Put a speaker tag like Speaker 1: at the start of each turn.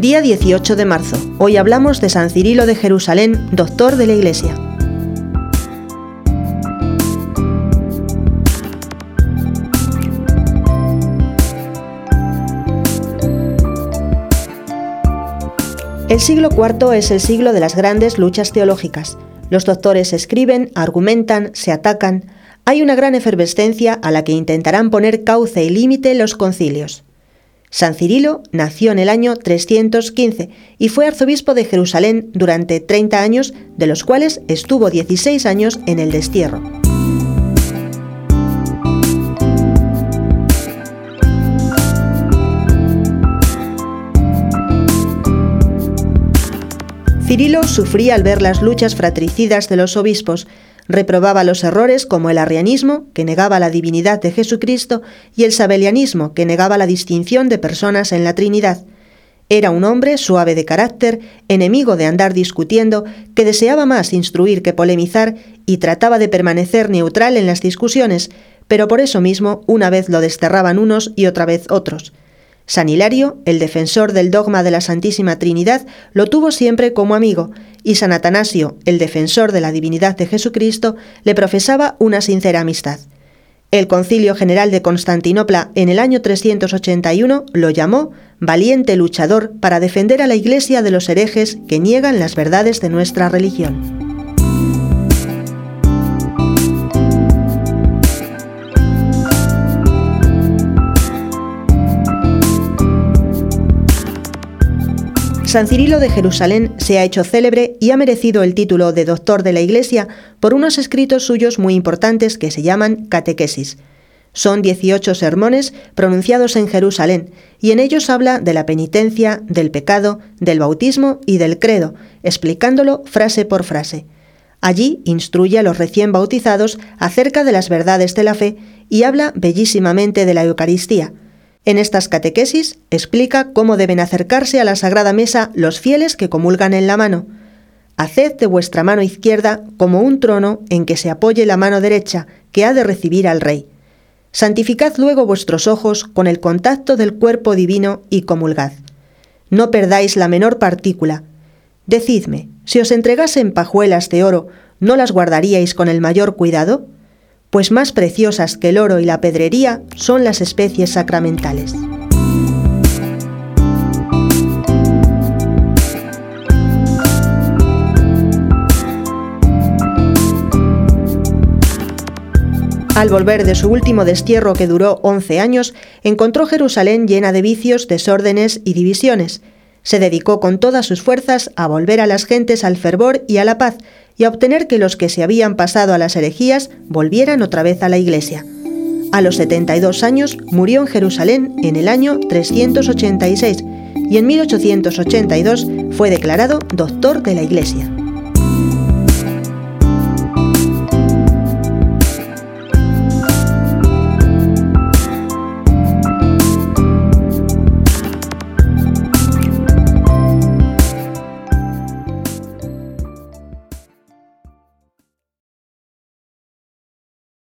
Speaker 1: Día 18 de marzo. Hoy hablamos de San Cirilo de Jerusalén, doctor de la Iglesia. El siglo IV es el siglo de las grandes luchas teológicas. Los doctores escriben, argumentan, se atacan. Hay una gran efervescencia a la que intentarán poner cauce y límite los concilios. San Cirilo nació en el año 315 y fue arzobispo de Jerusalén durante 30 años, de los cuales estuvo 16 años en el destierro. Cirilo sufría al ver las luchas fratricidas de los obispos, reprobaba los errores como el arrianismo, que negaba la divinidad de Jesucristo, y el sabelianismo, que negaba la distinción de personas en la Trinidad. Era un hombre suave de carácter, enemigo de andar discutiendo, que deseaba más instruir que polemizar y trataba de permanecer neutral en las discusiones, pero por eso mismo una vez lo desterraban unos y otra vez otros. San Hilario, el defensor del dogma de la Santísima Trinidad, lo tuvo siempre como amigo, y San Atanasio, el defensor de la divinidad de Jesucristo, le profesaba una sincera amistad. El Concilio General de Constantinopla en el año 381 lo llamó valiente luchador para defender a la Iglesia de los herejes que niegan las verdades de nuestra religión. San Cirilo de Jerusalén se ha hecho célebre y ha merecido el título de doctor de la Iglesia por unos escritos suyos muy importantes que se llaman catequesis. Son 18 sermones pronunciados en Jerusalén y en ellos habla de la penitencia, del pecado, del bautismo y del credo, explicándolo frase por frase. Allí instruye a los recién bautizados acerca de las verdades de la fe y habla bellísimamente de la Eucaristía, en estas catequesis explica cómo deben acercarse a la Sagrada Mesa los fieles que comulgan en la mano. Haced de vuestra mano izquierda como un trono en que se apoye la mano derecha, que ha de recibir al Rey. Santificad luego vuestros ojos con el contacto del cuerpo divino y comulgad. No perdáis la menor partícula. Decidme, si os entregasen pajuelas de oro, ¿no las guardaríais con el mayor cuidado? Pues más preciosas que el oro y la pedrería son las especies sacramentales. Al volver de su último destierro que duró 11 años, encontró Jerusalén llena de vicios, desórdenes y divisiones. Se dedicó con todas sus fuerzas a volver a las gentes al fervor y a la paz, y a obtener que los que se habían pasado a las herejías volvieran otra vez a la Iglesia. A los 72 años murió en Jerusalén en el año 386 y en 1882 fue declarado doctor de la Iglesia.